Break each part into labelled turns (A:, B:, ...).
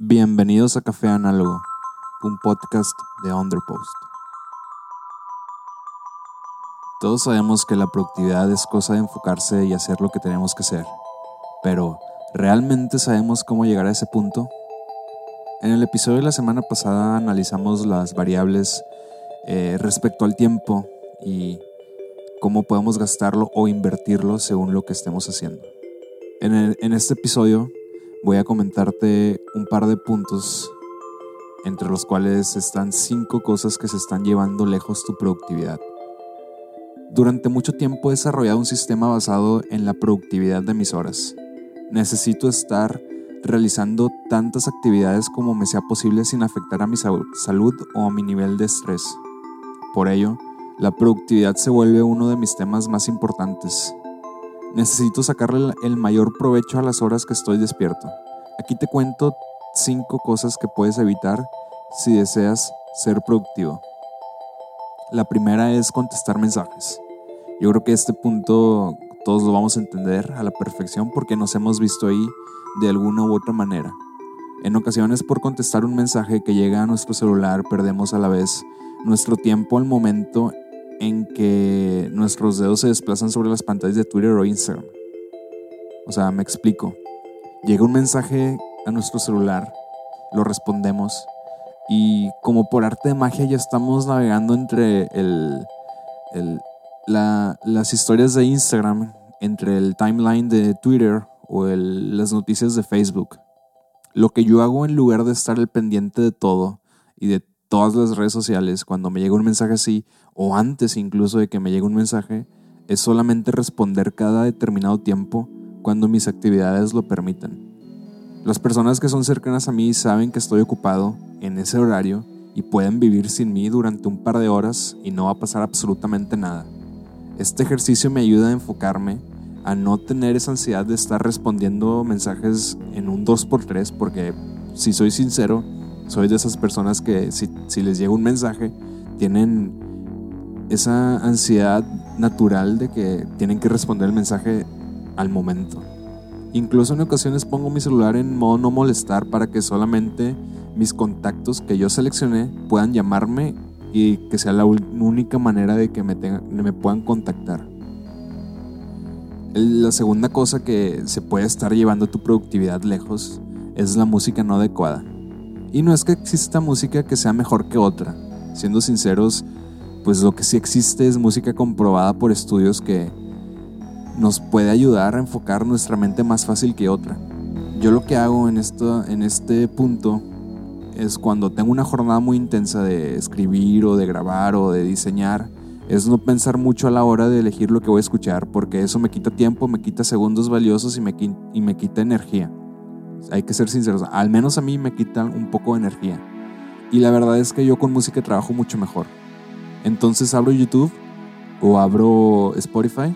A: Bienvenidos a Café Análogo, un podcast de Underpost. Todos sabemos que la productividad es cosa de enfocarse y hacer lo que tenemos que hacer, pero ¿realmente sabemos cómo llegar a ese punto? En el episodio de la semana pasada analizamos las variables eh, respecto al tiempo y cómo podemos gastarlo o invertirlo según lo que estemos haciendo. En, en este episodio voy a comentarte un par de puntos entre los cuales están cinco cosas que se están llevando lejos tu productividad. Durante mucho tiempo he desarrollado un sistema basado en la productividad de mis horas. Necesito estar realizando tantas actividades como me sea posible sin afectar a mi salud o a mi nivel de estrés. Por ello, la productividad se vuelve uno de mis temas más importantes Necesito sacarle el mayor provecho a las horas que estoy despierto. Aquí te cuento cinco cosas que puedes evitar si deseas ser productivo. La primera es contestar mensajes. Yo creo que este punto todos lo vamos a entender a la perfección porque nos hemos visto ahí de alguna u otra manera. En ocasiones por contestar un mensaje que llega a nuestro celular perdemos a la vez nuestro tiempo al momento en que nuestros dedos se desplazan sobre las pantallas de Twitter o Instagram. O sea, me explico. Llega un mensaje a nuestro celular, lo respondemos y como por arte de magia ya estamos navegando entre el, las historias de Instagram, entre el timeline de Twitter o las noticias de Facebook. Lo que yo hago en lugar de estar al pendiente de todo y de todas las redes sociales, cuando me llega un mensaje así, o antes incluso de que me llegue un mensaje, es solamente responder cada determinado tiempo cuando mis actividades lo permitan. Las personas que son cercanas a mí saben que estoy ocupado en ese horario y pueden vivir sin mí durante un par de horas y no va a pasar absolutamente nada. Este ejercicio me ayuda a enfocarme, a no tener esa ansiedad de estar respondiendo mensajes en un 2x3 porque si soy sincero, soy de esas personas que si, les llega un mensaje, tienen esa ansiedad natural de que tienen que responder el mensaje al momento. Incluso en ocasiones pongo mi celular en modo no molestar para que solamente mis contactos que yo seleccioné puedan llamarme y que sea la única manera de que me, me puedan contactar. La segunda cosa que se puede estar llevando tu productividad lejos es la música no adecuada. Y no es que exista música que sea mejor que otra. Siendo sinceros, pues lo que sí existe es música comprobada por estudios que nos puede ayudar a enfocar nuestra mente más fácil que otra. Yo lo que hago en, esto, en este punto es cuando tengo una jornada muy intensa de escribir o de grabar o de diseñar, es no pensar mucho a la hora de elegir lo que voy a escuchar, porque eso me quita tiempo, me quita segundos valiosos y me, y me quita energía hay que ser sinceros, al menos a mí me quitan un poco de energía. Y la verdad es que yo con música trabajo mucho mejor. Entonces abro YouTube o abro Spotify.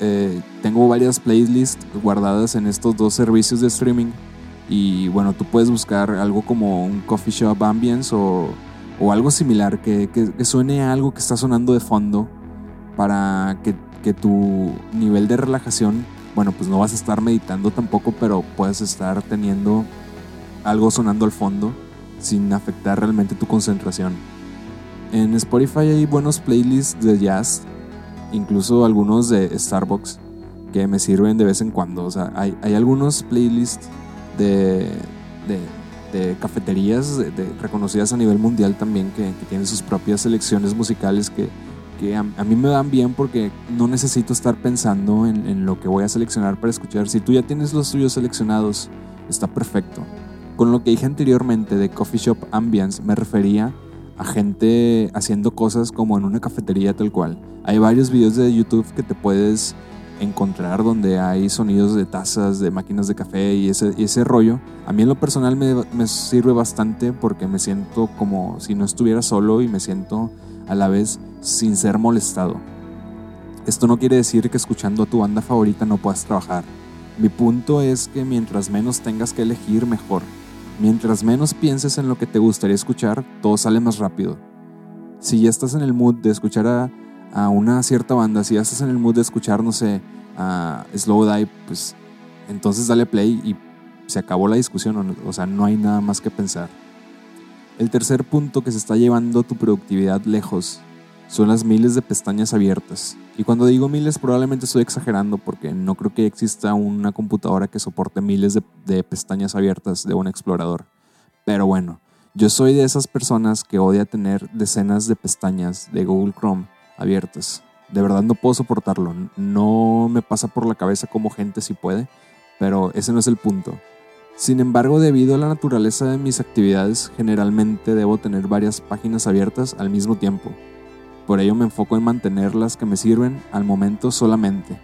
A: Eh, tengo varias playlists guardadas en estos dos servicios de streaming. Y bueno, tú puedes buscar algo como un coffee shop ambience o, algo similar que, suene a algo que está sonando de fondo para que tu nivel de relajación bueno, pues no vas a estar meditando tampoco, pero puedes estar teniendo algo sonando al fondo sin afectar realmente tu concentración. En Spotify hay buenos playlists de jazz, incluso algunos de Starbucks, que me sirven de vez en cuando. O sea, hay, algunos playlists de, de, cafeterías reconocidas a nivel mundial también que tienen sus propias selecciones musicales que que a, mí me dan bien porque no necesito estar pensando en, lo que voy a seleccionar para escuchar. Si tú ya tienes los tuyos seleccionados, está perfecto. Con lo que dije anteriormente de Coffee Shop Ambience, me refería a gente haciendo cosas como en una cafetería tal cual. Hay varios videos de YouTube que te puedes encontrar donde hay sonidos de tazas, de máquinas de café y ese, ese rollo. A mí en lo personal me sirve bastante porque me siento como si no estuviera solo y me siento a la vez sin ser molestado. Esto no quiere decir que escuchando a tu banda favorita no puedas trabajar. Mi punto es que mientras menos tengas que elegir, mejor. Mientras menos pienses en lo que te gustaría escuchar, todo sale más rápido. Si ya estás en el mood de escuchar a, una cierta banda, si ya estás en el mood de escuchar, no sé, a Slow Dive, pues entonces dale play y se acabó la discusión, o sea, no hay nada más que pensar. El tercer punto que se está llevando tu productividad lejos son las miles de pestañas abiertas. Y cuando digo miles probablemente estoy exagerando porque no creo que exista una computadora que soporte miles de, pestañas abiertas de un explorador. Pero bueno, yo soy de esas personas que odia tener decenas de pestañas de Google Chrome abiertas. De verdad no puedo soportarlo. No me pasa por la cabeza como gente si puede, pero ese no es el punto. Sin embargo, debido a la naturaleza de mis actividades, generalmente debo tener varias páginas abiertas al mismo tiempo. Por ello me enfoco en mantener las que me sirven al momento solamente.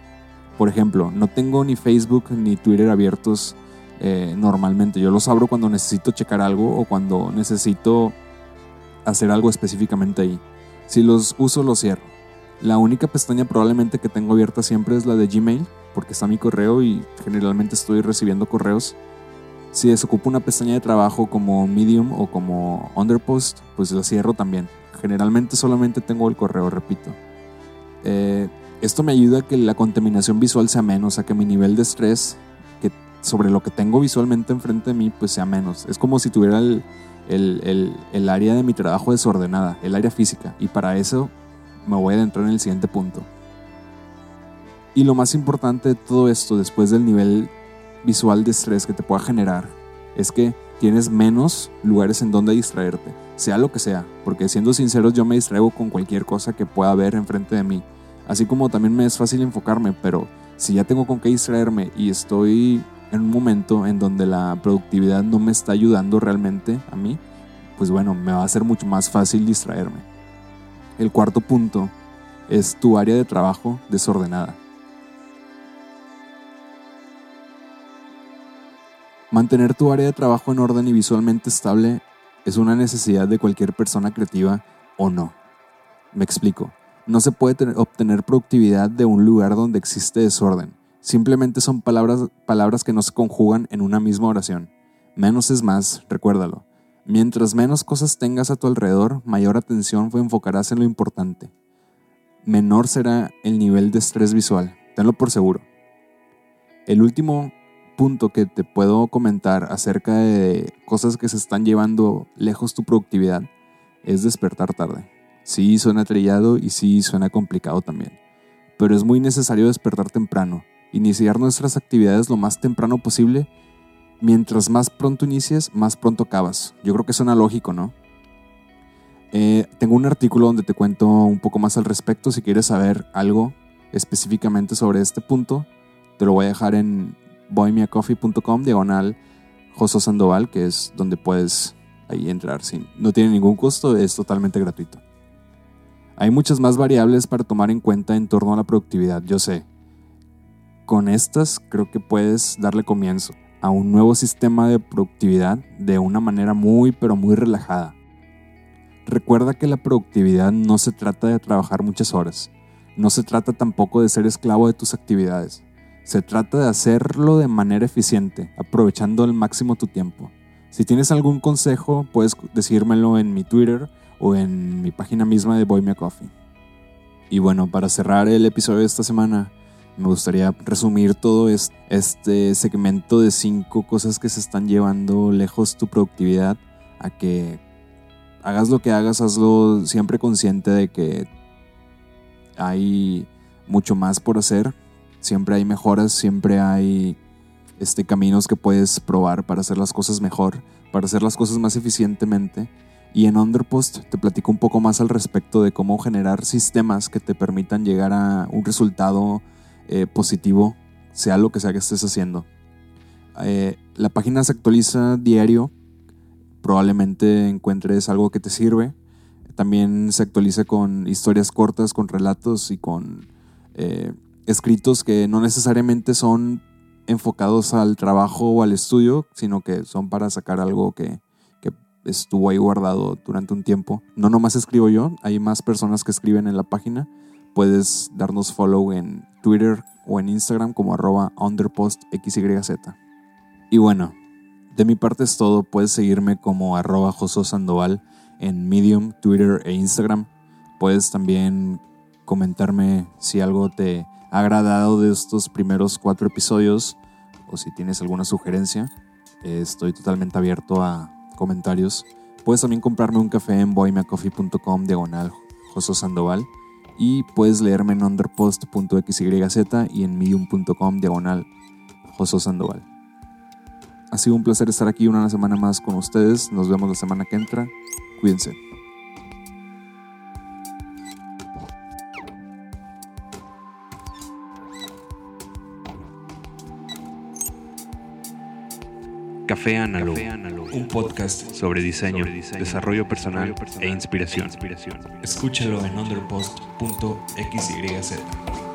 A: Por ejemplo, no tengo ni Facebook ni Twitter abiertos eh, normalmente. Yo los abro cuando necesito checar algo o cuando necesito hacer algo específicamente ahí. Si los uso, los cierro. La única pestaña probablemente que tengo abierta siempre es la de Gmail, porque está mi correo y generalmente estoy recibiendo correos. Si desocupo una pestaña de trabajo como Medium o como Underpost, pues la cierro también. Generalmente solamente tengo el correo, repito. Eh, esto me ayuda a que la contaminación visual sea menos, a que mi nivel de estrés que sobre lo que tengo visualmente enfrente de mí pues sea menos. Es como si tuviera el, el, área de mi trabajo desordenada, el área física. Y para eso me voy a adentrar en el siguiente punto. Y lo más importante de todo esto, después del nivel visual de estrés que te pueda generar, es que tienes menos lugares en donde distraerte sea lo que sea, porque siendo sinceros yo me distraigo con cualquier cosa que pueda haber enfrente de mí, así como también me es fácil enfocarme, pero si ya tengo con qué distraerme y estoy en un momento en donde la productividad no me está ayudando realmente a mí, pues bueno, me va a ser mucho más fácil distraerme. El cuarto punto es tu área de trabajo desordenada. Mantener tu área de trabajo en orden y visualmente estable es una necesidad de cualquier persona creativa o no. Me explico. No se puede obtener productividad de un lugar donde existe desorden. Simplemente son palabras, palabras que no se conjugan en una misma oración. Menos es más, recuérdalo. Mientras menos cosas tengas a tu alrededor, mayor atención enfocarás en lo importante. Menor será el nivel de estrés visual, tenlo por seguro. El último punto que te puedo comentar acerca de cosas que se están llevando lejos tu productividad es despertar tarde. Sí, suena trillado y sí, suena complicado también. Pero es muy necesario despertar temprano, iniciar nuestras actividades lo más temprano posible. Mientras más pronto inicies, más pronto acabas. Yo creo que suena lógico, ¿no? Eh, tengo un artículo donde te cuento un poco más al respecto. Si quieres saber algo específicamente sobre este punto, te lo voy a dejar en boymiacoffee.com diagonal Joso Sandoval, que es donde puedes ahí entrar. Sin, no tiene ningún costo, es totalmente gratuito. Hay muchas más variables para tomar en cuenta en torno a la productividad, yo sé. Con estas creo que puedes darle comienzo a un nuevo sistema de productividad de una manera muy pero muy relajada. Recuerda que la productividad no se trata de trabajar muchas horas, no se trata tampoco de ser esclavo de tus actividades. Se trata de hacerlo de manera eficiente, aprovechando al máximo tu tiempo. Si tienes algún consejo, puedes decírmelo en mi Twitter o en mi página misma de Boy. Y bueno, para cerrar el episodio de esta semana, me gustaría resumir todo este segmento de cinco cosas que se están llevando lejos tu productividad a que hagas lo que hagas, hazlo siempre consciente de que hay mucho más por hacer Siempre hay mejoras, siempre hay este, caminos que puedes probar para hacer las cosas mejor, para hacer las cosas más eficientemente. Y en Underpost te platico un poco más al respecto de cómo generar sistemas que te permitan llegar a un resultado eh, positivo, sea lo que sea que estés haciendo. Eh, la página se actualiza diario, probablemente encuentres algo que te sirve. También se actualiza con historias cortas, con relatos y con eh, escritos que no necesariamente son enfocados al trabajo o al estudio, sino que son para sacar algo que, estuvo ahí guardado durante un tiempo. No nomás escribo yo, hay más personas que escriben en la página. Puedes darnos follow en Twitter o en Instagram como arroba underpostxyz. Y bueno, de mi parte es todo. Puedes seguirme como arroba Sandoval en Medium, Twitter e Instagram. Puedes también comentarme si algo te agradado de estos primeros cuatro episodios o si tienes alguna sugerencia. Estoy totalmente abierto a comentarios. Puedes también comprarme un café en boymeacoffee.com diagonal Joso Sandoval y puedes leerme en underpost.xyz y en medium.com diagonal Joso Sandoval. Ha sido un placer estar aquí una semana más con ustedes. Nos vemos la semana que entra. Cuídense.
B: Café Análogo, un podcast sobre diseño, desarrollo personal e inspiración.
A: Escúchalo en underpost.xyz.